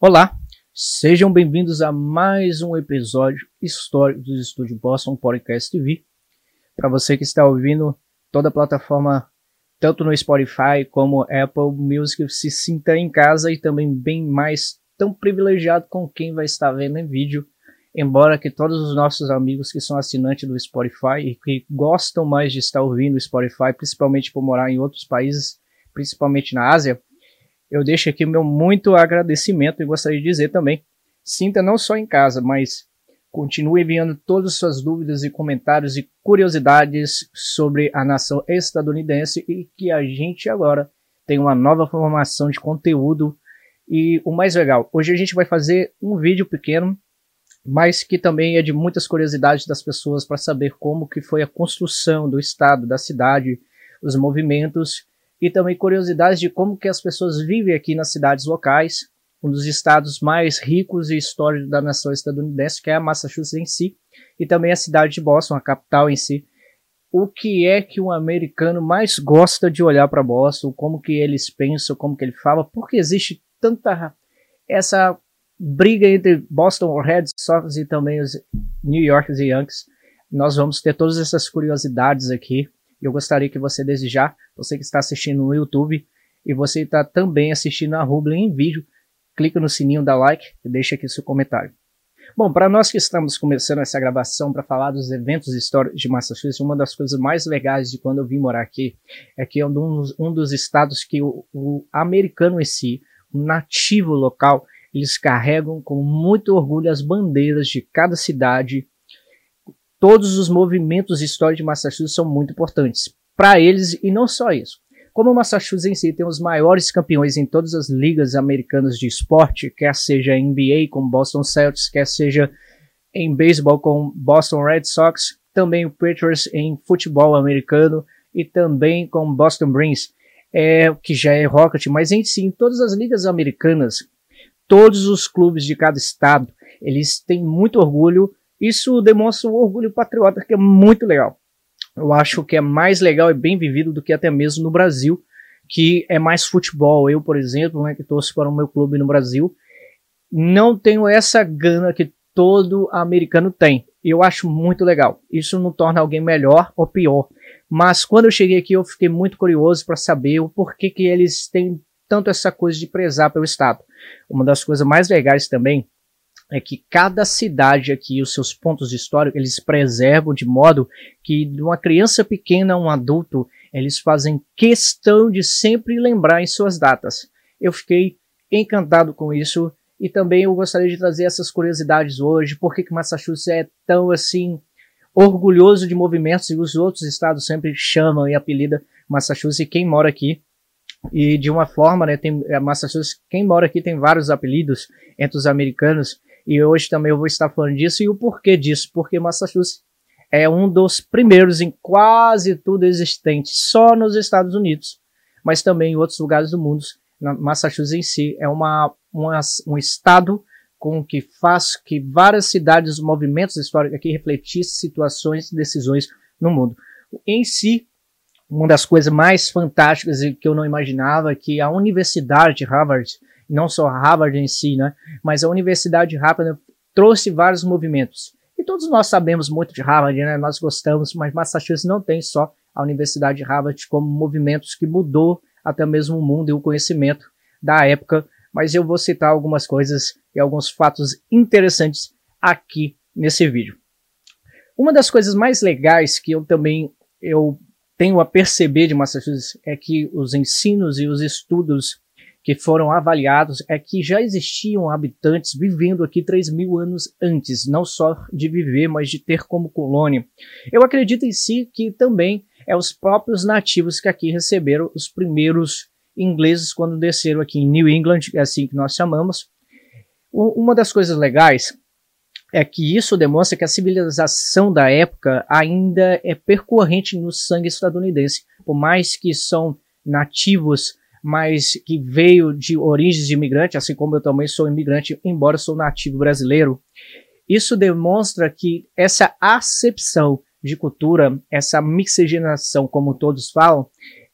Olá, sejam bem-vindos a mais um episódio histórico do Estúdio Boston Podcast TV. Para você que está ouvindo toda a plataforma, tanto no Spotify como Apple Music, se sinta em casa e também bem mais tão privilegiado com quem vai estar vendo em vídeo. Embora que todos os nossos amigos que são assinantes do Spotify e que gostam mais de estar ouvindo o Spotify, principalmente por morar em outros países, principalmente na Ásia, eu deixo aqui meu muito agradecimento e gostaria de dizer também, sinta não só em casa, mas continue enviando todas as suas dúvidas e comentários e curiosidades sobre a nação estadunidense e que a gente agora tem uma nova formação de conteúdo. E o mais legal, hoje a gente vai fazer um vídeo pequeno, mas que também é de muitas curiosidades das pessoas para saber como que foi a construção do estado, da cidade, os movimentos e também curiosidades de como que as pessoas vivem aqui nas cidades locais, um dos estados mais ricos e históricos da nação estadunidense, que é a Massachusetts em si, e também a cidade de Boston, a capital em si. O que é que um americano mais gosta de olhar para Boston, como que eles pensam, como que ele fala, porque existe tanta essa briga entre Boston Red Sox e também os New York Yankees. Nós vamos ter todas essas curiosidades aqui eu gostaria que você desejar, você que está assistindo no YouTube e você está também assistindo a Rubla em vídeo, clica no sininho, dá like e deixa aqui seu comentário. Bom, para nós que estamos começando essa gravação para falar dos eventos históricos de Massachusetts, uma das coisas mais legais de quando eu vim morar aqui é que é um dos, um dos estados que o, o americano em si, o nativo local, eles carregam com muito orgulho as bandeiras de cada cidade todos os movimentos históricos de Massachusetts são muito importantes para eles e não só isso. Como Massachusetts em si tem os maiores campeões em todas as ligas americanas de esporte, quer seja NBA com Boston Celtics, quer seja em beisebol com Boston Red Sox, também o Patriots em futebol americano e também com Boston Bruins, é, que já é Rocket, mas em si, em todas as ligas americanas, todos os clubes de cada estado, eles têm muito orgulho isso demonstra um orgulho patriota que é muito legal. Eu acho que é mais legal e bem vivido do que até mesmo no Brasil, que é mais futebol. Eu, por exemplo, né, que torço para o meu clube no Brasil, não tenho essa gana que todo americano tem. Eu acho muito legal. Isso não torna alguém melhor ou pior. Mas quando eu cheguei aqui, eu fiquei muito curioso para saber o porquê que eles têm tanto essa coisa de prezar pelo Estado. Uma das coisas mais legais também é que cada cidade aqui, os seus pontos históricos, eles preservam de modo que de uma criança pequena a um adulto, eles fazem questão de sempre lembrar em suas datas. Eu fiquei encantado com isso e também eu gostaria de trazer essas curiosidades hoje, por que Massachusetts é tão assim orgulhoso de movimentos e os outros estados sempre chamam e apelida Massachusetts quem mora aqui e de uma forma, né, tem Massachusetts, quem mora aqui tem vários apelidos entre os americanos e hoje também eu vou estar falando disso e o porquê disso, porque Massachusetts é um dos primeiros em quase tudo existente só nos Estados Unidos, mas também em outros lugares do mundo. Massachusetts em si é uma, uma, um estado com que faz que várias cidades, movimentos históricos aqui refletissem situações e decisões no mundo. Em si, uma das coisas mais fantásticas e que eu não imaginava é que a Universidade de Harvard não só Harvard em si, né, mas a Universidade de Harvard trouxe vários movimentos. E todos nós sabemos muito de Harvard, né, nós gostamos, mas Massachusetts não tem só a Universidade de Harvard como movimentos que mudou até mesmo o mundo e o conhecimento da época, mas eu vou citar algumas coisas e alguns fatos interessantes aqui nesse vídeo. Uma das coisas mais legais que eu também eu tenho a perceber de Massachusetts é que os ensinos e os estudos que foram avaliados é que já existiam habitantes vivendo aqui 3 mil anos antes, não só de viver, mas de ter como colônia. Eu acredito em si que também é os próprios nativos que aqui receberam os primeiros ingleses quando desceram aqui em New England, é assim que nós chamamos. Uma das coisas legais é que isso demonstra que a civilização da época ainda é percorrente no sangue estadunidense, por mais que são nativos mas que veio de origens de imigrante, assim como eu também sou imigrante, embora sou nativo brasileiro. Isso demonstra que essa acepção de cultura, essa mixigenação, como todos falam,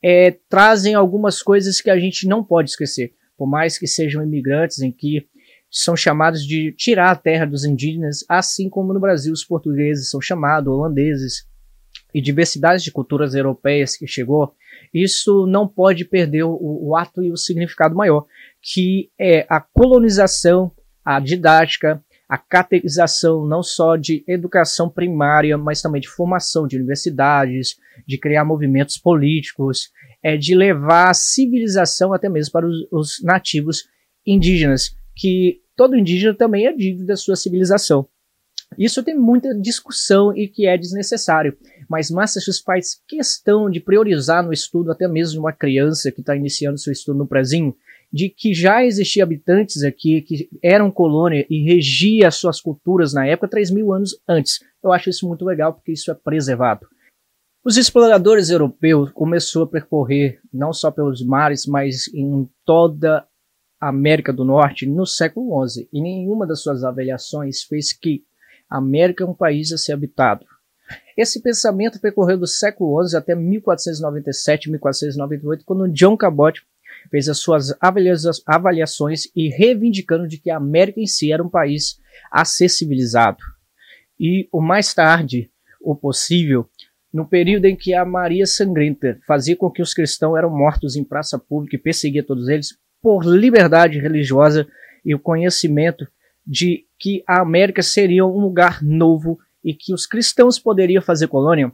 é, trazem algumas coisas que a gente não pode esquecer. Por mais que sejam imigrantes, em que são chamados de tirar a terra dos indígenas, assim como no Brasil os portugueses são chamados, holandeses, e diversidades de culturas europeias que chegou, isso não pode perder o, o ato e o significado maior, que é a colonização, a didática, a catequização não só de educação primária, mas também de formação de universidades, de criar movimentos políticos, é de levar a civilização até mesmo para os, os nativos indígenas, que todo indígena também é digno da sua civilização. Isso tem muita discussão e que é desnecessário, mas Massachusetts faz questão de priorizar no estudo até mesmo uma criança que está iniciando seu estudo no prezinho, de que já existiam habitantes aqui que eram colônia e regia suas culturas na época 3 mil anos antes. Eu acho isso muito legal porque isso é preservado. Os exploradores europeus começaram a percorrer não só pelos mares, mas em toda a América do Norte no século XI, e nenhuma das suas avaliações fez que a América é um país a ser habitado. Esse pensamento percorreu do século XI até 1497, 1498, quando John Cabot fez as suas avaliações e reivindicando de que a América em si era um país a ser civilizado. E o mais tarde, o possível, no período em que a Maria Sangrenta fazia com que os cristãos eram mortos em praça pública e perseguia todos eles por liberdade religiosa e o conhecimento de que a América seria um lugar novo e que os cristãos poderiam fazer colônia,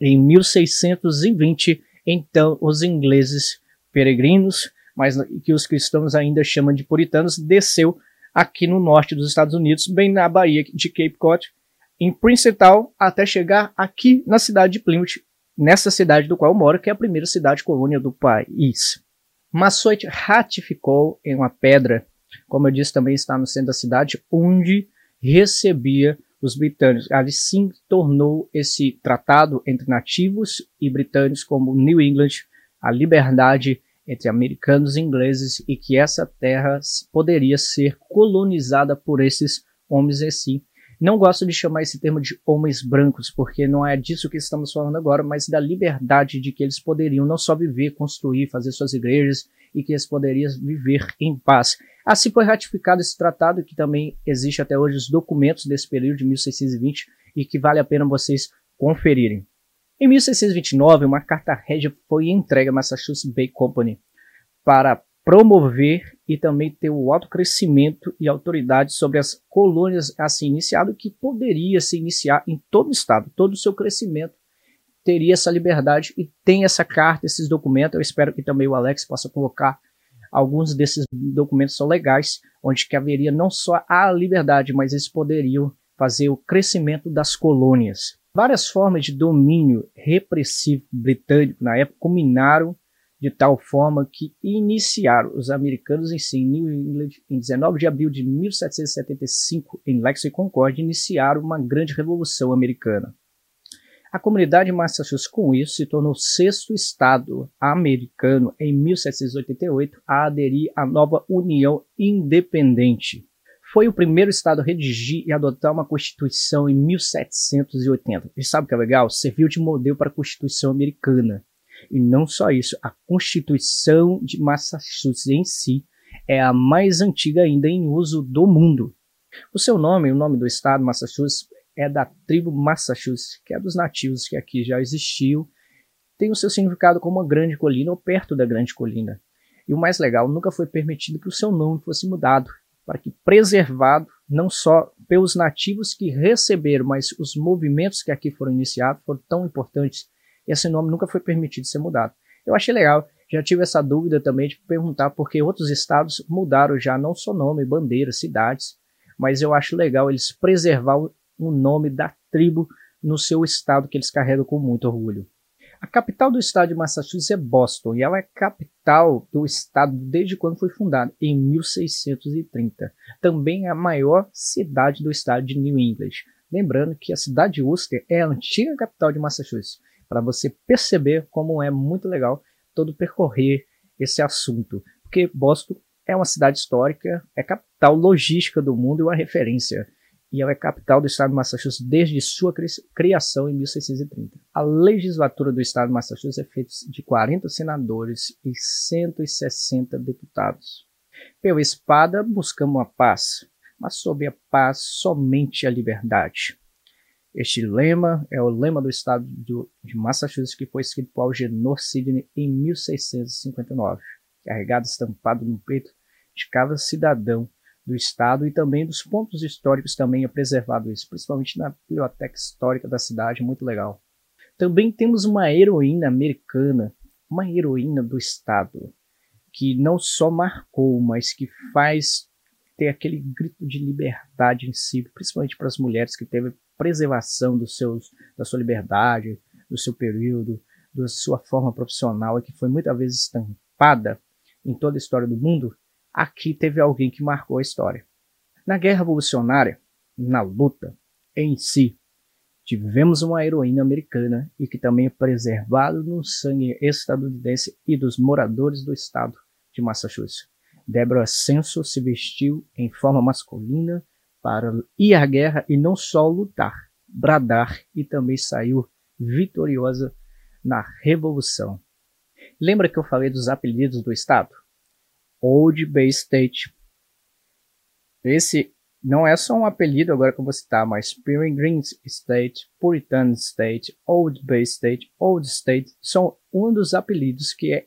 em 1620, então os ingleses peregrinos, mas que os cristãos ainda chamam de puritanos, desceu aqui no norte dos Estados Unidos, bem na Baía de Cape Cod, em Princeton, até chegar aqui na cidade de Plymouth, nessa cidade do qual eu moro, que é a primeira cidade colônia do país. Massachusetts ratificou em uma pedra, como eu disse, também está no centro da cidade, onde recebia os britânicos. Ali sim tornou esse tratado entre nativos e britânicos como New England a liberdade entre americanos e ingleses e que essa terra poderia ser colonizada por esses homens assim. Não gosto de chamar esse termo de homens brancos, porque não é disso que estamos falando agora, mas da liberdade de que eles poderiam não só viver, construir, fazer suas igrejas e que eles poderiam viver em paz. Assim foi ratificado esse tratado, que também existe até hoje os documentos desse período de 1620 e que vale a pena vocês conferirem. Em 1629, uma carta régia foi entregue à Massachusetts Bay Company para promover e também ter o alto crescimento e autoridade sobre as colônias assim iniciado que poderia se iniciar em todo o estado, todo o seu crescimento teria essa liberdade e tem essa carta, esses documentos. Eu espero que também o Alex possa colocar alguns desses documentos são legais, onde que haveria não só a liberdade, mas eles poderiam fazer o crescimento das colônias. Várias formas de domínio repressivo britânico na época combinaram de tal forma que iniciaram os americanos em si, New England, em 19 de abril de 1775, em Lexington Concord, iniciaram uma grande revolução americana. A comunidade de Massachusetts, com isso, se tornou o sexto estado americano em 1788 a aderir à nova União Independente foi o primeiro estado a redigir e adotar uma constituição em 1780. E sabe o que é legal? Serviu de modelo para a Constituição americana. E não só isso, a Constituição de Massachusetts em si é a mais antiga ainda em uso do mundo. O seu nome, o nome do estado Massachusetts, é da tribo Massachusetts, que é dos nativos que aqui já existiu. Tem o seu significado como uma grande colina ou perto da grande colina. E o mais legal, nunca foi permitido que o seu nome fosse mudado para que preservado não só pelos nativos que receberam, mas os movimentos que aqui foram iniciados foram tão importantes, esse nome nunca foi permitido ser mudado. Eu achei legal, já tive essa dúvida também de perguntar porque outros estados mudaram já não só nome, bandeira, cidades, mas eu acho legal eles preservar o nome da tribo no seu estado que eles carregam com muito orgulho. A capital do estado de Massachusetts é Boston e ela é capital do estado desde quando foi fundada, em 1630. Também é a maior cidade do estado de New England. Lembrando que a cidade de Worcester é a antiga capital de Massachusetts, para você perceber como é muito legal todo percorrer esse assunto. Porque Boston é uma cidade histórica, é capital logística do mundo e uma referência e ela é capital do estado de Massachusetts desde sua criação em 1630. A legislatura do estado de Massachusetts é feita de 40 senadores e 160 deputados. Pela espada buscamos a paz, mas sob a paz somente a liberdade. Este lema é o lema do estado de Massachusetts que foi escrito por Algernon Sidney em 1659, carregado estampado no peito de cada cidadão do estado e também dos pontos históricos também é preservado isso, principalmente na biblioteca histórica da cidade, muito legal. Também temos uma heroína americana, uma heroína do estado, que não só marcou, mas que faz ter aquele grito de liberdade em si, principalmente para as mulheres que teve preservação dos seus, da sua liberdade, do seu período, da sua forma profissional, que foi muitas vezes estampada em toda a história do mundo, aqui teve alguém que marcou a história. Na Guerra Revolucionária, na luta em si, tivemos uma heroína americana e que também é preservada no sangue estadunidense e dos moradores do estado de Massachusetts. Deborah Senso se vestiu em forma masculina para ir à guerra e não só lutar, bradar e também saiu vitoriosa na Revolução. Lembra que eu falei dos apelidos do estado? Old Bay State. Esse não é só um apelido agora que eu vou citar, mas Peregrine State, Puritan State, Old Bay State, Old State são um dos apelidos que é,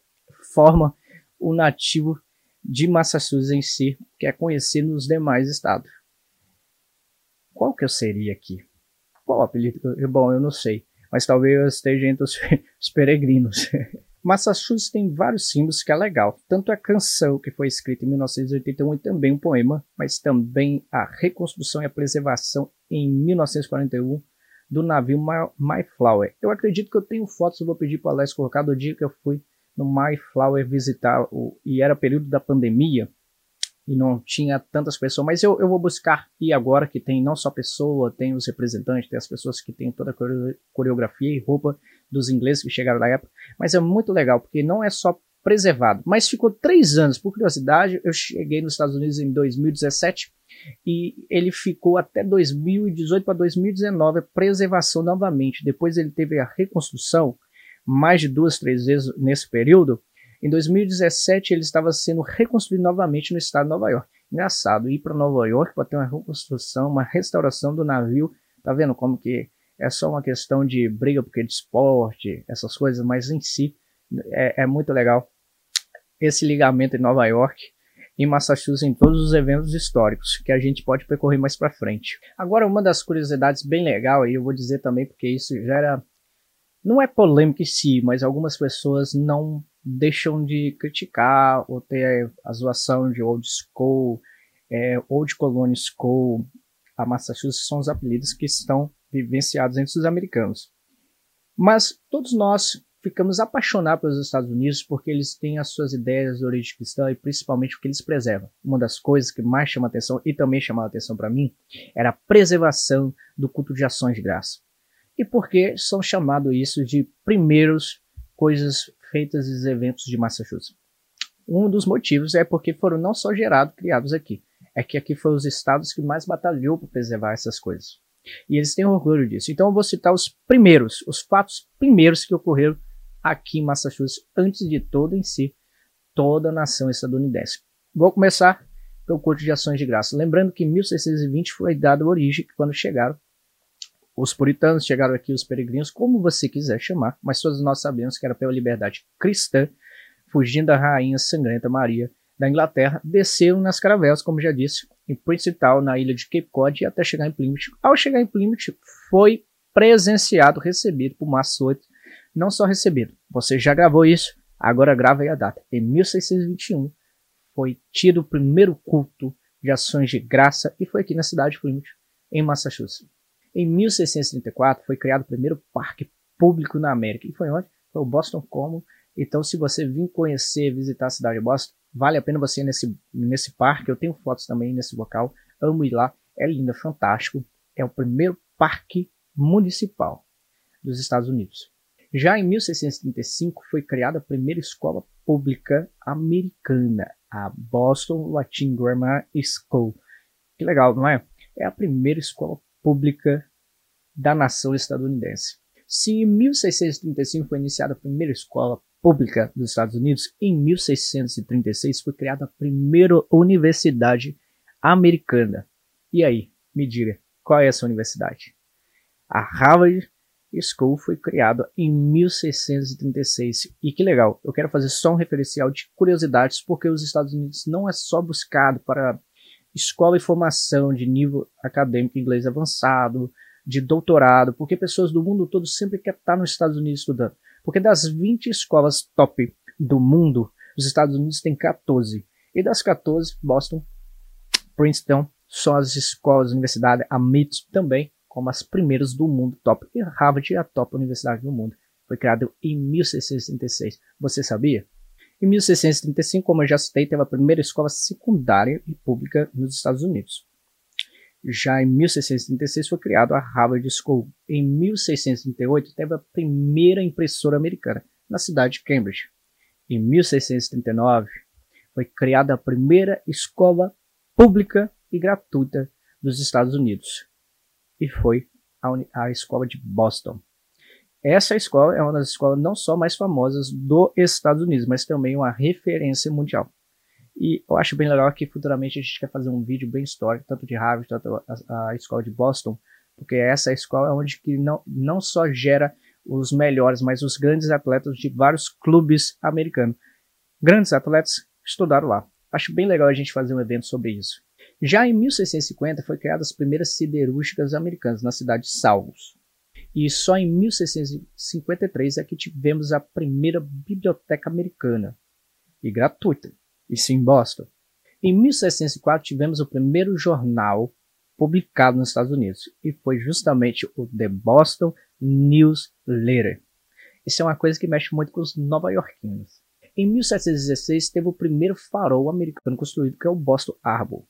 forma o nativo de Massachusetts em si, que é conhecido nos demais estados. Qual que eu seria aqui? Qual apelido? Bom, eu não sei. Mas talvez eu esteja entre os, os peregrinos. Massachusetts tem vários símbolos que é legal. Tanto a canção, que foi escrita em 1981, e também um poema, mas também a reconstrução e a preservação em 1941 do navio Mayflower. Eu acredito que eu tenho fotos, eu vou pedir para o Alex colocar do dia que eu fui no Mayflower visitar, o, e era período da pandemia e não tinha tantas pessoas, mas eu, eu vou buscar e agora que tem não só pessoa, tem os representantes, tem as pessoas que têm toda a coreografia e roupa dos ingleses que chegaram na época, mas é muito legal, porque não é só preservado, mas ficou três anos, por curiosidade, eu cheguei nos Estados Unidos em 2017 e ele ficou até 2018 para 2019 a preservação novamente, depois ele teve a reconstrução mais de duas, três vezes nesse período, em 2017, ele estava sendo reconstruído novamente no estado de Nova York. Engraçado, ir para Nova York para ter uma reconstrução, uma restauração do navio. Tá vendo como que é só uma questão de briga porque de esporte, essas coisas, mas em si é, é muito legal esse ligamento em Nova York e Massachusetts em todos os eventos históricos que a gente pode percorrer mais para frente. Agora, uma das curiosidades bem legal aí, eu vou dizer também porque isso gera não é polêmica em si, mas algumas pessoas não deixam de criticar ou ter a zoação de Old School, é, Old Colony School, a Massachusetts são os apelidos que estão vivenciados entre os americanos. Mas todos nós ficamos apaixonados pelos Estados Unidos porque eles têm as suas ideias de origem cristã e principalmente o que eles preservam. Uma das coisas que mais chama atenção e também chamava atenção para mim era a preservação do culto de ações de graça. E por que são chamados isso de primeiros coisas feitas nos eventos de Massachusetts. Um dos motivos é porque foram não só gerados, criados aqui, é que aqui foram os estados que mais batalhou para preservar essas coisas. E eles têm orgulho disso. Então eu vou citar os primeiros, os fatos primeiros que ocorreram aqui em Massachusetts, antes de todo em si, toda a nação estadunidense. Vou começar pelo Corte de Ações de Graça. Lembrando que em 1620 foi dada a origem, quando chegaram os puritanos chegaram aqui, os peregrinos, como você quiser chamar, mas todos nós sabemos que era pela liberdade cristã, fugindo da rainha sangrenta Maria da Inglaterra, desceram nas caravelas, como já disse, em Princeton, na ilha de Cape Cod, e até chegar em Plymouth. Ao chegar em Plymouth, foi presenciado, recebido por Massoud, não só recebido, você já gravou isso, agora grava aí a data. Em 1621, foi tido o primeiro culto de ações de graça e foi aqui na cidade de Plymouth, em Massachusetts. Em 1634 foi criado o primeiro parque público na América. E foi onde? Foi o Boston Common. Então, se você vir conhecer, visitar a cidade de Boston, vale a pena você ir nesse, nesse parque. Eu tenho fotos também nesse local. Amo ir lá. É lindo, é fantástico. É o primeiro parque municipal dos Estados Unidos. Já em 1635 foi criada a primeira escola pública americana, a Boston Latin Grammar School. Que legal, não é? É a primeira escola pública da nação estadunidense. Se em 1635 foi iniciada a primeira escola Pública dos Estados Unidos, em 1636 foi criada a primeira universidade americana. E aí, me diga, qual é essa universidade? A Harvard School foi criada em 1636. E que legal, eu quero fazer só um referencial de curiosidades, porque os Estados Unidos não é só buscado para escola e formação de nível acadêmico inglês avançado, de doutorado, porque pessoas do mundo todo sempre querem estar nos Estados Unidos estudando. Porque das 20 escolas top do mundo, os Estados Unidos têm 14. E das 14, Boston, Princeton, são as escolas, universidade, a MIT também, como as primeiras do mundo top. E Harvard é a top universidade do mundo. Foi criado em 1636. Você sabia? Em 1635, como eu já citei, teve a primeira escola secundária e pública nos Estados Unidos. Já em 1636 foi criado a Harvard School. Em 1638 teve a primeira impressora americana na cidade de Cambridge. Em 1639 foi criada a primeira escola pública e gratuita dos Estados Unidos. E foi a, a escola de Boston. Essa escola é uma das escolas não só mais famosas dos Estados Unidos, mas também uma referência mundial. E eu acho bem legal que futuramente a gente quer fazer um vídeo bem histórico, tanto de Harvard, tanto a, a escola de Boston, porque essa escola é onde que não, não só gera os melhores, mas os grandes atletas de vários clubes americanos. Grandes atletas estudaram lá. Acho bem legal a gente fazer um evento sobre isso. Já em 1650 foi criadas as primeiras siderúrgicas americanas na cidade de Salvos. E só em 1653 é que tivemos a primeira biblioteca americana, e gratuita, isso em Boston. Em 1604 tivemos o primeiro jornal publicado nos Estados Unidos, e foi justamente o The Boston News Letter. Isso é uma coisa que mexe muito com os nova-iorquinos. Em 1716 teve o primeiro farol americano construído, que é o Boston Harbor.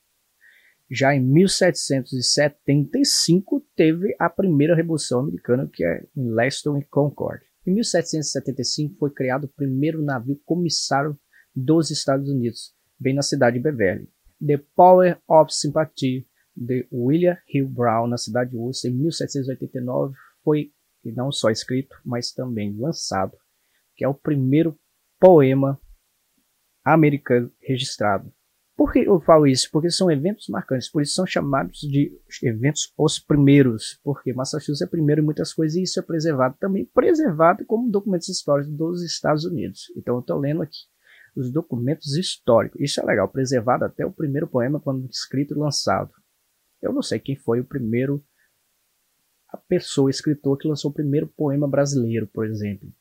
Já em 1775 teve a primeira Revolução Americana, que é em Lexington e Concord. Em 1775 foi criado o primeiro navio comissário dos Estados Unidos, bem na cidade de Beverly. The Power of Sympathy, de William Hill Brown, na cidade de Worcester, em 1789, foi não só escrito, mas também lançado, que é o primeiro poema americano registrado. Por que eu falo isso? Porque são eventos marcantes, por isso são chamados de eventos os primeiros, porque Massachusetts é primeiro em muitas coisas e isso é preservado também, preservado como documentos históricos dos Estados Unidos. Então eu estou lendo aqui os documentos históricos. Isso é legal, preservado até o primeiro poema quando escrito e lançado. Eu não sei quem foi o primeiro a pessoa, escritor que lançou o primeiro poema brasileiro, por exemplo.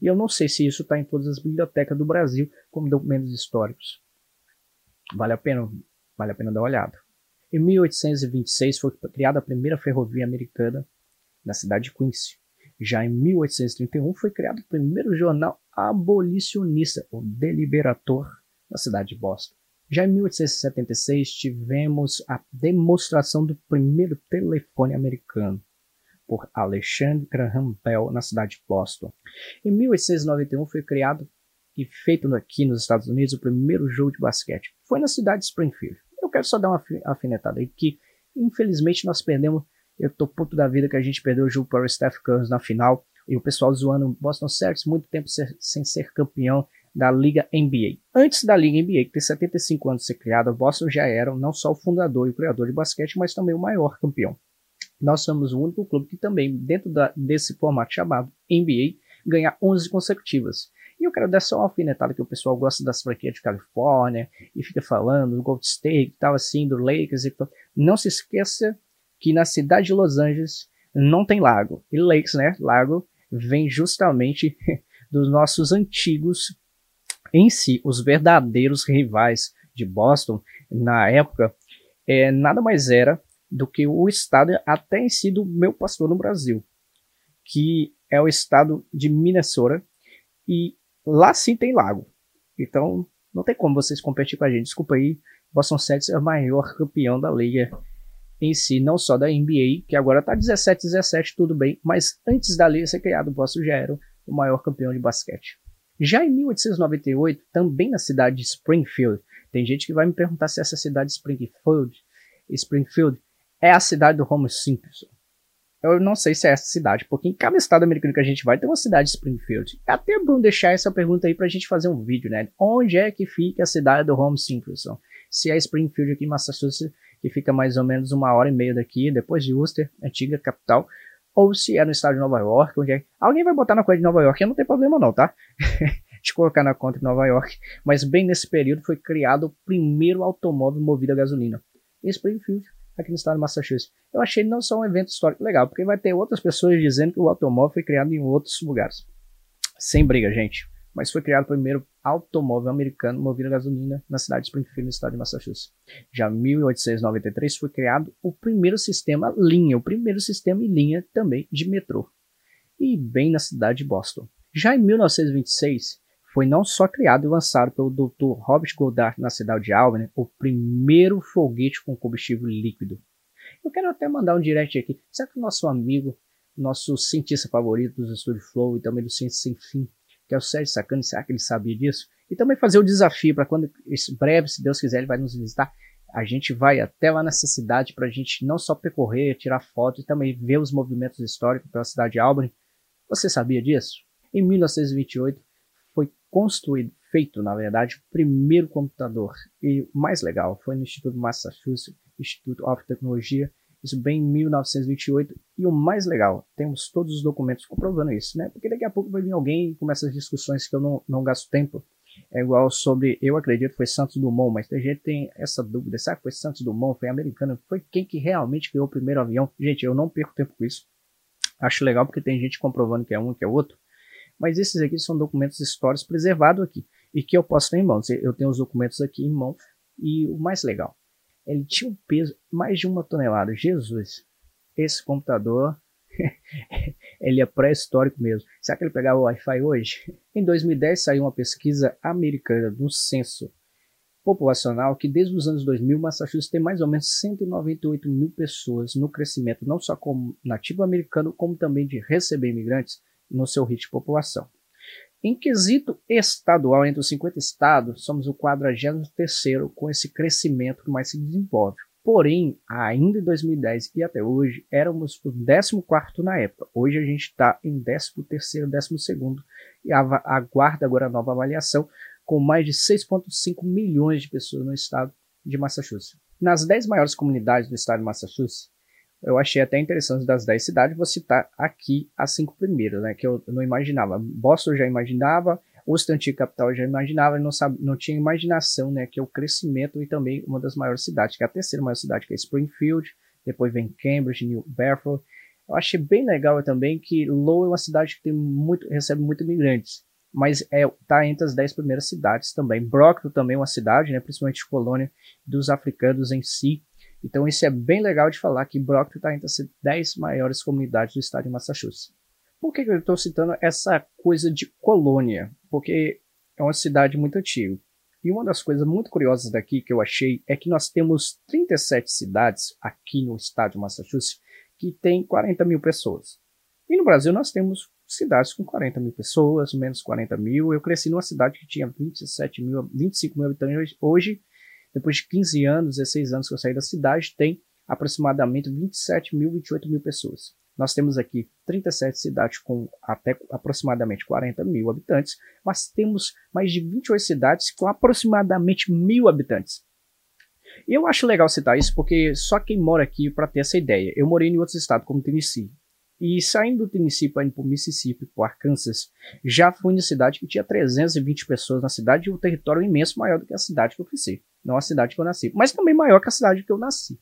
E eu não sei se isso está em todas as bibliotecas do Brasil como documentos históricos. Vale a pena, vale a pena dar uma olhada. Em 1826 foi criada a primeira ferrovia americana na cidade de Quincy. Já em 1831 foi criado o primeiro jornal abolicionista, o Deliberator, na cidade de Boston. Já em 1876 tivemos a demonstração do primeiro telefone americano por Alexandre Graham Bell na cidade de Boston. Em 1891 foi criado e feito aqui nos Estados Unidos o primeiro jogo de basquete. Foi na cidade de Springfield. Eu quero só dar uma afinetada aí que infelizmente nós perdemos. Eu tô puto da vida que a gente perdeu o jogo para o Steph Curry na final e o pessoal zoando Boston Celtics muito tempo ser, sem ser campeão da Liga NBA. Antes da Liga NBA, que tem 75 anos de ser criada, o Boston já era não só o fundador e o criador de basquete, mas também o maior campeão. Nós somos o único clube que também, dentro da, desse formato chamado NBA, ganha 11 consecutivas. E eu quero dar só uma alfinetada que o pessoal gosta das franquias de Califórnia e fica falando do Gold State e tal assim, do Lakers e tal. Não se esqueça que na cidade de Los Angeles não tem lago. E Lakes, né? Lago vem justamente dos nossos antigos em si, os verdadeiros rivais de Boston na época, é, nada mais era do que o estado até em si do meu pastor no Brasil, que é o estado de Minnesota, e Lá sim tem lago. Então não tem como vocês competir com a gente. Desculpa aí, Boston Celtics é o maior campeão da liga em si, não só da NBA, que agora tá 17-17, tudo bem, mas antes da liga ser criada, o Boston já era o maior campeão de basquete. Já em 1898, também na cidade de Springfield, tem gente que vai me perguntar se essa cidade de Springfield, Springfield é a cidade do Homer Simpson. eu não sei se é essa cidade, porque em cada estado americano que a gente vai tem uma cidade de Springfield. É até bom deixar essa pergunta aí pra gente fazer um vídeo, né? Onde é que fica a cidade do Home Simpson? Se é Springfield aqui em Massachusetts, que fica mais ou menos uma hora e meia daqui, depois de Worcester, antiga capital, ou se é no estado de Nova York, onde é... Alguém vai botar na conta de Nova York, não tem problema não, tá? de colocar na conta de Nova York, mas bem nesse período foi criado o primeiro automóvel movido a gasolina. Springfield, aqui no estado de Massachusetts. Eu achei não só um evento histórico legal, porque vai ter outras pessoas dizendo que o automóvel foi criado em outros lugares. Sem briga, gente. Mas foi criado o primeiro automóvel americano movido a gasolina na cidade de Springfield, no estado de Massachusetts. Já em 1893 foi criado o primeiro sistema linha, o primeiro sistema em linha também de metrô. E bem na cidade de Boston. Já em 1926, foi não só criado e lançado pelo Dr. Robert Goddard na cidade de Albany, o primeiro foguete com combustível líquido. Eu quero até mandar um direct aqui. Será que o nosso amigo, nosso cientista favorito dos Estúdios Flow e também do Ciência Sem Fim, que é o Sérgio Sacani, será que ele sabia disso? E também fazer o desafio para quando, breve, se Deus quiser, ele vai nos visitar. A gente vai até lá nessa cidade para a gente não só percorrer, tirar fotos e também ver os movimentos históricos pela cidade de Albany. Você sabia disso? Em 1928, construído, feito, na verdade, o primeiro computador. E o mais legal foi no Instituto Massachusetts Institute of Technology, isso bem em 1928. E o mais legal, temos todos os documentos comprovando isso, né? Porque daqui a pouco vai vir alguém e começa as discussões que eu não, não gasto tempo. É igual sobre, eu acredito que foi Santos Dumont, mas tem gente tem essa dúvida. Será que foi Santos Dumont? Foi americano? Foi quem que realmente criou o primeiro avião? Gente, eu não perco tempo com isso. Acho legal porque tem gente comprovando que é um que é outro. Mas esses aqui são documentos históricos preservados aqui e que eu posso ter em mãos. Eu tenho os documentos aqui em mão e o mais legal, ele tinha um peso mais de uma tonelada. Jesus, esse computador, ele é pré-histórico mesmo. Será que ele pegava o Wi-Fi hoje? Em 2010 saiu uma pesquisa americana do censo populacional que desde os anos 2000 Massachusetts tem mais ou menos 198 mil pessoas no crescimento, não só como nativo americano, como também de receber imigrantes no seu ritmo de população. Em quesito estadual, entre os 50 estados, somos o 43º com esse crescimento que mais se desenvolve. Porém, ainda em 2010 e até hoje, éramos o 14º na época. Hoje a gente está em 13º, 12º e aguarda agora a nova avaliação com mais de 6,5 milhões de pessoas no estado de Massachusetts. Nas 10 maiores comunidades do estado de Massachusetts, eu achei até interessante das 10 cidades, vou citar aqui as cinco primeiras, né, que eu não imaginava. Boston já imaginava, Austin, antiga capital, já imaginava, não, sabe, não tinha imaginação, né, que é o crescimento e também uma das maiores cidades, que é a terceira maior cidade, que é Springfield, depois vem Cambridge, New Bedford. Eu achei bem legal também que Lowell é uma cidade que tem muito, recebe muito imigrantes, mas é, tá entre as 10 primeiras cidades também. Brockton também é uma cidade, né, principalmente colônia dos africanos em si, então isso é bem legal de falar que Brockton está entre as 10 maiores comunidades do estado de Massachusetts. Por que eu estou citando essa coisa de colônia? Porque é uma cidade muito antiga. E uma das coisas muito curiosas daqui que eu achei é que nós temos 37 cidades aqui no estado de Massachusetts que tem 40 mil pessoas. E no Brasil nós temos cidades com 40 mil pessoas, menos 40 mil. Eu cresci numa cidade que tinha 27 mil, 25 mil habitantes. Hoje depois de 15 anos, 16 anos que eu saí da cidade, tem aproximadamente 27 mil, 28 mil pessoas. Nós temos aqui 37 cidades com até aproximadamente 40 mil habitantes, mas temos mais de 28 cidades com aproximadamente mil habitantes. E eu acho legal citar isso porque só quem mora aqui para ter essa ideia. Eu morei em outros estados como Tennessee. E saindo do Tennessee para ir para o Mississippi, para o Arkansas, já fui em cidade que tinha 320 pessoas na cidade e um território imenso maior do que a cidade que eu cresci. Não a cidade que eu nasci, mas também maior que a cidade que eu nasci.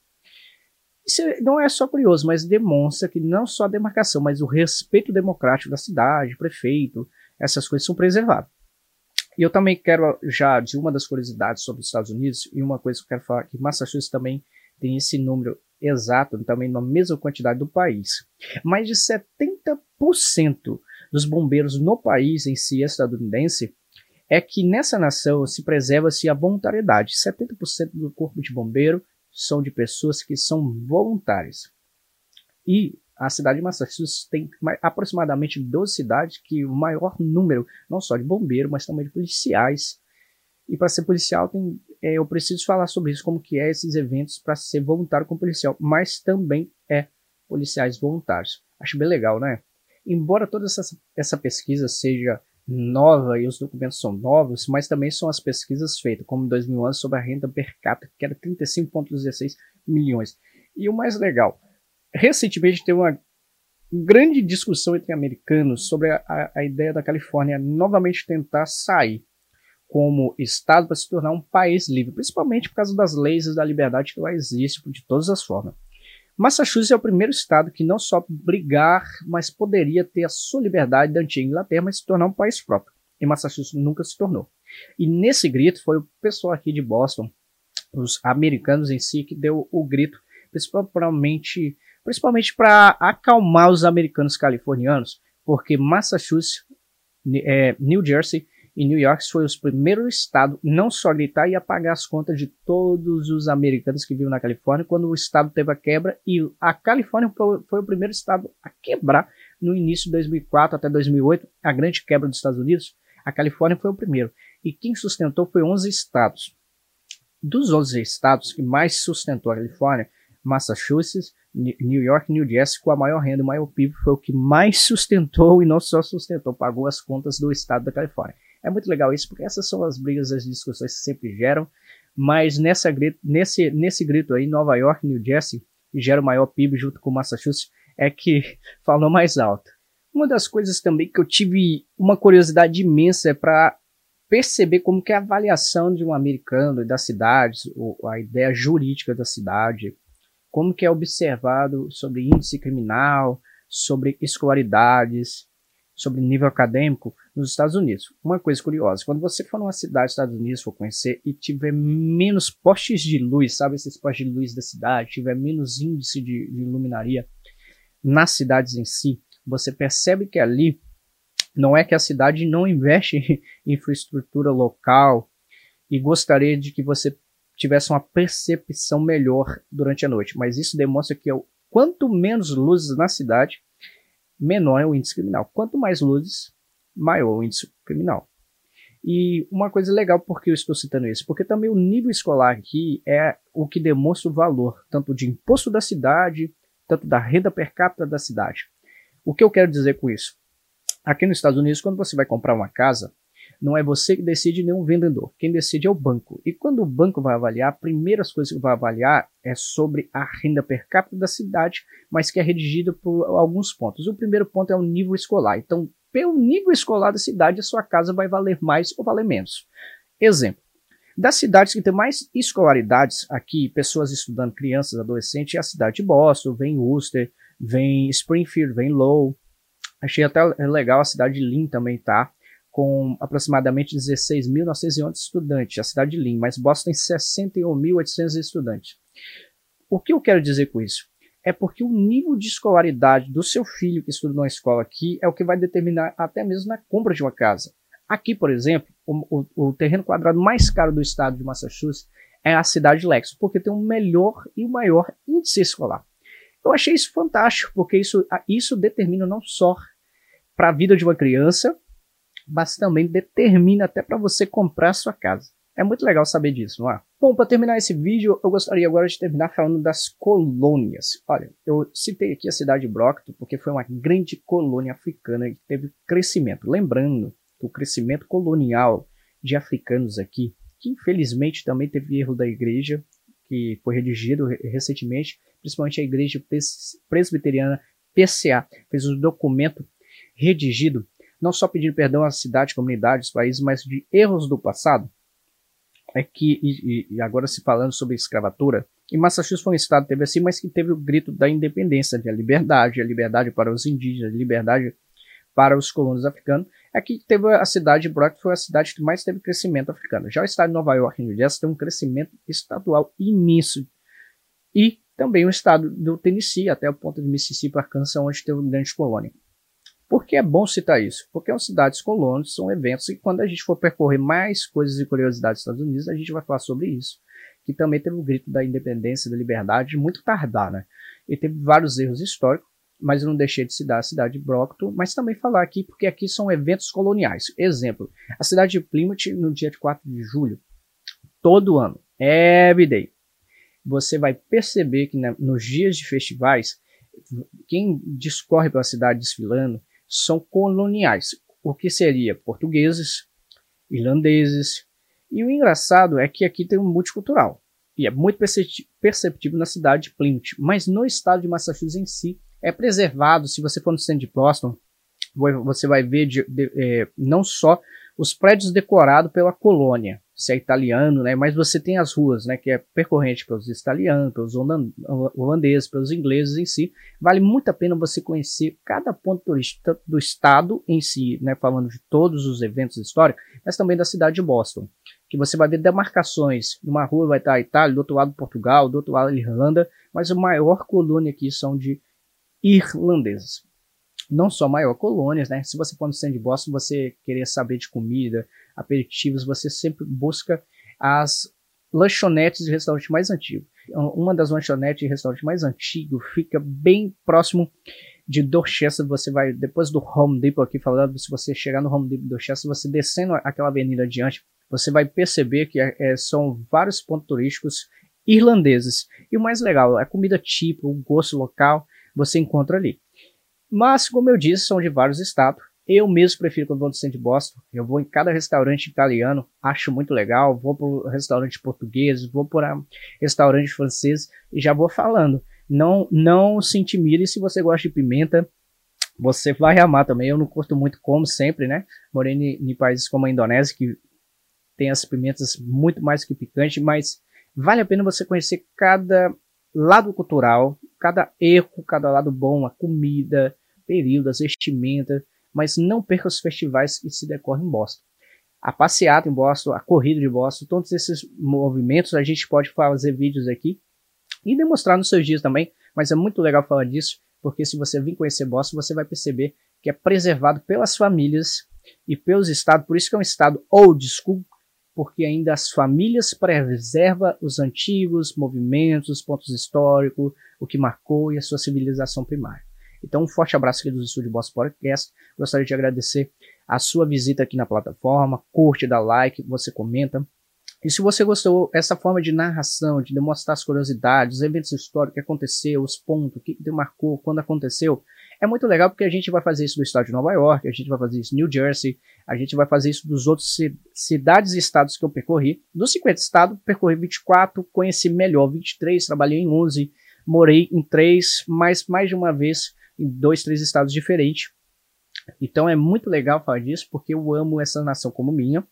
Isso não é só curioso, mas demonstra que não só a demarcação, mas o respeito democrático da cidade, prefeito, essas coisas são preservadas. E eu também quero, já de uma das curiosidades sobre os Estados Unidos, e uma coisa que eu quero falar, que Massachusetts também tem esse número exato, também na mesma quantidade do país. Mais de 70% dos bombeiros no país em si estadunidense é que nessa nação se preserva-se a voluntariedade. 70% do corpo de bombeiro são de pessoas que são voluntárias. E a cidade de Massachusetts tem aproximadamente 12 cidades que o maior número, não só de bombeiro, mas também de policiais. E para ser policial, tem, é, eu preciso falar sobre isso, como que é esses eventos para ser voluntário como policial. Mas também é policiais voluntários. Acho bem legal, né? Embora toda essa, essa pesquisa seja nova e os documentos são novos, mas também são as pesquisas feitas, como em 2011 sobre a renda per capita, que era 35,16 milhões. E o mais legal, recentemente teve uma grande discussão entre americanos sobre a, a, ideia da Califórnia novamente tentar sair como Estado para se tornar um país livre, principalmente por causa das leis da liberdade que lá existe de todas as formas. Massachusetts é o primeiro estado que não só brigar, mas poderia ter a sua liberdade da antiga Inglaterra, mas se tornar um país próprio. E Massachusetts nunca se tornou. E nesse grito foi o pessoal aqui de Boston, os americanos em si, que deu o grito, principalmente, principalmente para acalmar os americanos californianos, porque Massachusetts, é, New Jersey e New York foi o primeiro estado não só gritar e apagar as contas de todos os americanos que vivem na Califórnia quando o estado teve a quebra e a Califórnia foi o primeiro estado a quebrar no início de 2004 até 2008, a grande quebra dos Estados Unidos. A Califórnia foi o primeiro e quem sustentou foi 11 estados. Dos 11 estados que mais sustentou a Califórnia, Massachusetts, New York New Jersey, com a maior renda e maior PIB, foi o que mais sustentou e não só sustentou, pagou as contas do estado da Califórnia. É muito legal isso, porque essas são as brigas, as discussões que sempre geram. Mas nessa, nesse, nesse grito aí, Nova York, New Jersey, que gera o maior PIB junto com Massachusetts, é que falou mais alto. Uma das coisas também que eu tive uma curiosidade imensa é para perceber como que é a avaliação de um americano da cidade, a ideia jurídica da cidade, como que é observado sobre índice criminal, sobre escolaridades, sobre nível acadêmico nos Estados Unidos. Uma coisa curiosa, quando você for numa cidade dos Estados Unidos, for conhecer e tiver menos postes de luz, sabe esses postes de luz da cidade, tiver menos índice de, de luminaria nas cidades em si, você percebe que ali não é que a cidade não investe em infraestrutura local e gostaria de que você tivesse uma percepção melhor durante a noite, mas isso demonstra que quanto menos luzes na cidade, menor é o índice criminal. Quanto mais luzes, maior o índice criminal. E uma coisa legal porque eu estou citando isso, porque também o nível escolar aqui é o que demonstra o valor, tanto de imposto da cidade, tanto da renda per capita da cidade. O que eu quero dizer com isso? Aqui nos Estados Unidos, quando você vai comprar uma casa, não é você que decide nem um vendedor. Quem decide é o banco. E quando o banco vai avaliar, as primeiras coisas que vai avaliar é sobre a renda per capita da cidade, mas que é redigida por alguns pontos. O primeiro ponto é o nível escolar. Então, pelo nível escolar da cidade, a sua casa vai valer mais ou valer menos. Exemplo. Das cidades que tem mais escolaridades aqui, pessoas estudando, crianças, adolescentes, é a cidade de Boston, vem Worcester, vem Springfield, vem Lowell. Achei até legal a cidade de Lynn também tá com aproximadamente 16.911 estudantes, a cidade de Lynn, mas Boston tem 61.800 estudantes. O que eu quero dizer com isso? É porque o nível de escolaridade do seu filho que estuda numa escola aqui é o que vai determinar até mesmo na compra de uma casa. Aqui, por exemplo, o, o, o terreno quadrado mais caro do estado de Massachusetts é a cidade de Lexington, porque tem o um melhor e o maior índice escolar. Eu achei isso fantástico, porque isso, isso determina não só para a vida de uma criança, mas também determina até para você comprar sua casa. É muito legal saber disso, não é? Bom, para terminar esse vídeo, eu gostaria agora de terminar falando das colônias. Olha, eu citei aqui a cidade de Brockton porque foi uma grande colônia africana que teve crescimento. Lembrando que o crescimento colonial de africanos aqui, que infelizmente também teve erro da igreja, que foi redigido recentemente, principalmente a igreja presbiteriana PCA, fez um documento redigido não só pedindo perdão às cidades, comunidades, países, mas de erros do passado, é que, e, e agora se falando sobre escravatura, e Massachusetts foi um estado teve assim, mas que teve o grito da independência, de a liberdade, a liberdade para os indígenas, a liberdade para os colonos africanos. É teve a cidade de Brock, foi a cidade que mais teve crescimento africano. Já o estado de Nova York, New Jersey, tem um crescimento estadual imenso. E também o estado do Tennessee, até o ponto de Mississippi, Arkansas, onde teve uma grande colônia. Por que é bom citar isso? Porque as cidades colônias são eventos e quando a gente for percorrer mais coisas e curiosidades dos Estados Unidos, a gente vai falar sobre isso. Que também teve o grito da independência da liberdade muito tardar, né? E teve vários erros históricos, mas eu não deixei de citar a cidade de Brockton, mas também falar aqui, porque aqui são eventos coloniais. Exemplo, a cidade de Plymouth, no dia 4 de julho, todo ano, every day, você vai perceber que nos dias de festivais quem discorre pela cidade desfilando são coloniais, o que seria portugueses, irlandeses. E o engraçado é que aqui tem um multicultural. E é muito perceptível na cidade de Plymouth, mas no estado de Massachusetts em si é preservado. Se você for no centro de Boston, você vai ver de, de, é, não só os prédios decorados pela colônia, se é italiano, né? Mas você tem as ruas, né? Que é percorrente pelos italianos, pelos holandeses, pelos ingleses em si. Vale muito a pena você conhecer cada ponto turístico do estado em si, né? Falando de todos os eventos históricos, mas também da cidade de Boston. Que você vai ver demarcações. Numa rua vai estar a Itália, do outro lado Portugal, do outro lado Irlanda, mas a maior colônia aqui são de irlandeses não só maior colônias, né? Se você for no centro de você querer saber de comida, aperitivos, você sempre busca as lanchonetes e restaurantes mais antigos. Uma das lanchonetes e restaurantes mais antigos fica bem próximo de Dorchester. Você vai, depois do Home Depot aqui falando, se você chegar no Home Depot Dorchester, você descendo aquela avenida adiante, você vai perceber que é, são vários pontos turísticos irlandeses. E o mais legal, a comida típica, o gosto local, você encontra ali. Mas, como eu disse, são de vários estados. Eu mesmo prefiro quando vou no centro de Boston. Eu vou em cada restaurante italiano, acho muito legal. Vou para restaurante português, vou para restaurante francês e já vou falando. Não, não se intimide se você gosta de pimenta. Você vai amar também. Eu não curto muito, como sempre, né? Morei em, em países como a Indonésia, que tem as pimentas muito mais que picante, mas vale a pena você conhecer cada lado cultural, cada erro, cada lado bom, a comida, período, as vestimentas, mas não perca os festivais que se decorrem em Boston. A passeata em Boston, a corrida de Boston, todos esses movimentos a gente pode fazer vídeos aqui e demonstrar nos seus dias também, mas é muito legal falar disso, porque se você vir conhecer Boston, você vai perceber que é preservado pelas famílias e pelos estados, por isso que é um estado old school, porque ainda as famílias preservam os antigos movimentos, os pontos históricos, o que marcou e a sua civilização primária. Então, um forte abraço aqui dos estúdios Boss Podcast. Gostaria de agradecer a sua visita aqui na plataforma. Curte, dá like, você comenta. E se você gostou dessa forma de narração, de demonstrar as curiosidades, os eventos históricos que aconteceu, os pontos, o que demarcou, quando aconteceu, é muito legal porque a gente vai fazer isso no estado de Nova York, a gente vai fazer isso New Jersey, a gente vai fazer isso dos outros cidades e estados que eu percorri. Dos 50 estados, percorri 24, conheci melhor 23, trabalhei em 11, morei em 3, mas mais de uma vez em dois, três estados diferentes. Então é muito legal falar disso, porque eu amo essa nação como minha.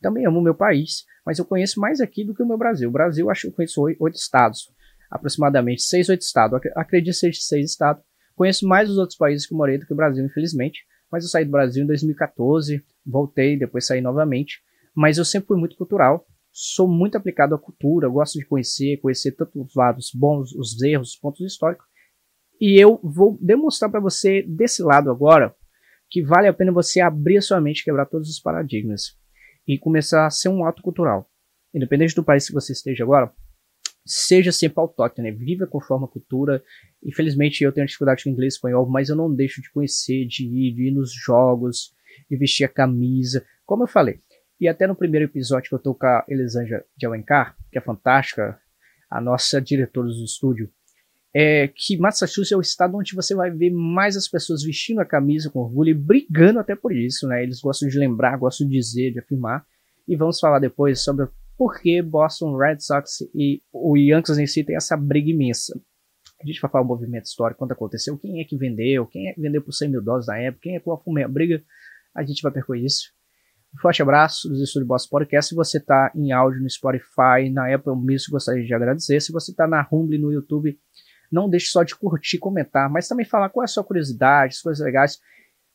Também amo meu país, mas eu conheço mais aqui do que o meu Brasil. O Brasil, acho que eu conheço oito estados, aproximadamente seis, oito estados. Acredito ser seis estados. Conheço mais os outros países que eu morei do que o Brasil, infelizmente. Mas eu saí do Brasil em 2014, voltei, depois saí novamente. Mas eu sempre fui muito cultural, sou muito aplicado à cultura, gosto de conhecer, conhecer tanto os lados bons, os erros, os pontos históricos, e eu vou demonstrar para você desse lado agora que vale a pena você abrir a sua mente, quebrar todos os paradigmas e começar a ser um ato cultural. Independente do país que você esteja agora, seja sempre autóctone, viva conforme a cultura. Infelizmente eu tenho dificuldade com inglês e espanhol, mas eu não deixo de conhecer, de ir, de ir nos jogos, de vestir a camisa, como eu falei. E até no primeiro episódio que eu tô com a Elisângela de Alencar, que é fantástica, a nossa diretora do estúdio, é que Massachusetts é o estado onde você vai ver mais as pessoas vestindo a camisa com orgulho e brigando até por isso, né? Eles gostam de lembrar, gostam de dizer, de afirmar. E vamos falar depois sobre por que Boston Red Sox e o Yankees em si tem essa briga imensa. A gente vai falar o movimento histórico, quando aconteceu, quem é que vendeu, quem é que vendeu por 100 mil dólares na época, quem é que foi a briga. A gente vai percorrer isso. Um forte abraço dos Estúdios Boss Podcast. Se você está em áudio no Spotify, na Apple Music, gostaria de agradecer. Se você está na Rumble, no YouTube, não deixe só de curtir, comentar, mas também falar qual é a sua curiosidade, as coisas legais.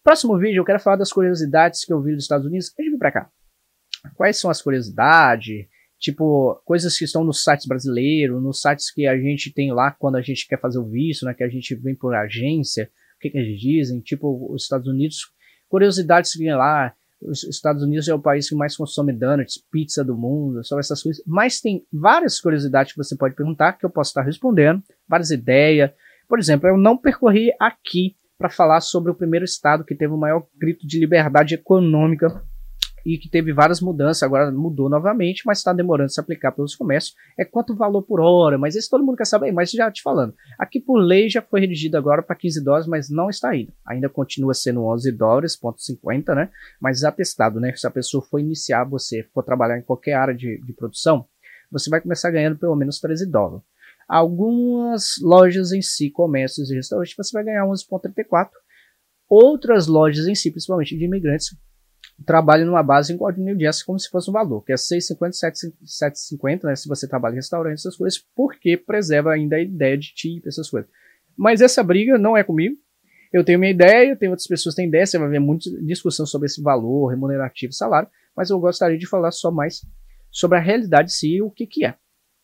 Próximo vídeo eu quero falar das curiosidades que eu vi dos Estados Unidos. Deixa eu vir pra cá. Quais são as curiosidades? Tipo, coisas que estão nos sites brasileiros, nos sites que a gente tem lá quando a gente quer fazer o visto, né? Que a gente vem por agência. O que, que eles dizem? Tipo, os Estados Unidos. Curiosidades que vem lá os Estados Unidos é o país que mais consome donuts, pizza do mundo, sobre essas coisas. Mas tem várias curiosidades que você pode perguntar que eu posso estar respondendo, várias ideias. Por exemplo, eu não percorri aqui para falar sobre o primeiro estado que teve o maior grito de liberdade econômica e que teve várias mudanças, agora mudou novamente, mas está demorando se aplicar pelos comércios, é quanto valor por hora, mas isso todo mundo quer saber, mas já te falando, aqui por lei já foi redigido agora para 15 dólares, mas não está ainda, ainda continua sendo 11 dólares, ponto 50, né, mas atestado, né, se a pessoa for iniciar, você for trabalhar em qualquer área de, de produção, você vai começar ganhando pelo menos 13 dólares. Algumas lojas em si, comércios e restaurantes, você vai ganhar 11,34. Outras lojas em si, principalmente de imigrantes, trabalham numa base igual de New Jersey como se fosse um valor, que é 6,50, 7,50, né, se você trabalha em restaurante, essas coisas, porque preserva ainda a ideia de tip, essas coisas. Mas essa briga não é comigo. Eu tenho minha ideia, tem outras pessoas que têm ideia, você vai ver muita discussão sobre esse valor remunerativo, salário, mas eu gostaria de falar só mais sobre a realidade em si o que, que é.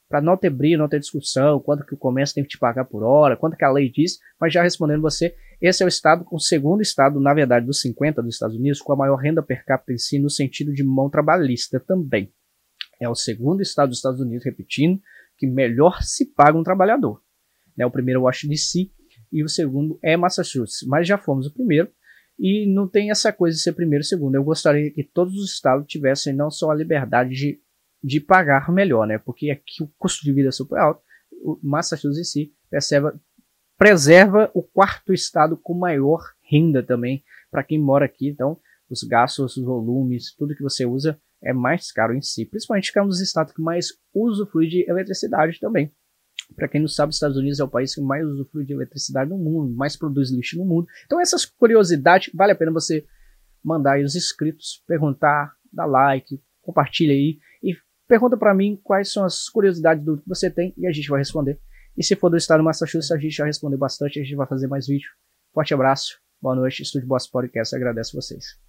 Para não ter briga, não ter discussão, quanto que o comércio tem que te pagar por hora, quanto que a lei diz, mas já respondendo você, esse é o estado com o segundo estado, na verdade, dos 50 dos Estados Unidos, com a maior renda per capita em si, no sentido de mão trabalhista também. É o segundo estado dos Estados Unidos, repetindo, que melhor se paga um trabalhador. Né, o primeiro é Washington DC e o segundo é Massachusetts. Mas já fomos o primeiro e não tem essa coisa de ser primeiro e segundo. Eu gostaria que todos os estados tivessem não só a liberdade de, de pagar melhor, né? Porque aqui o custo de vida é super alto. O Massachusetts em si perceba, preserva o quarto estado com maior renda também para quem mora aqui. Então, os gastos, os volumes, tudo que você usa é mais caro em si. Principalmente que é um dos estados que mais usufrui de eletricidade também. Para quem não sabe, os Estados Unidos é o país que mais usufrui de eletricidade no mundo, mais produz lixo no mundo. Então, essas curiosidades, vale a pena você mandar aí os inscritos, perguntar, dar like, compartilha aí e pergunta para mim quais são as curiosidades do que você tem e a gente vai responder. E se for do estado do Massachusetts, a gente já respondeu bastante, a gente vai fazer mais vídeo. Forte abraço, boa noite, Estúdio Boss Podcast, agradeço vocês.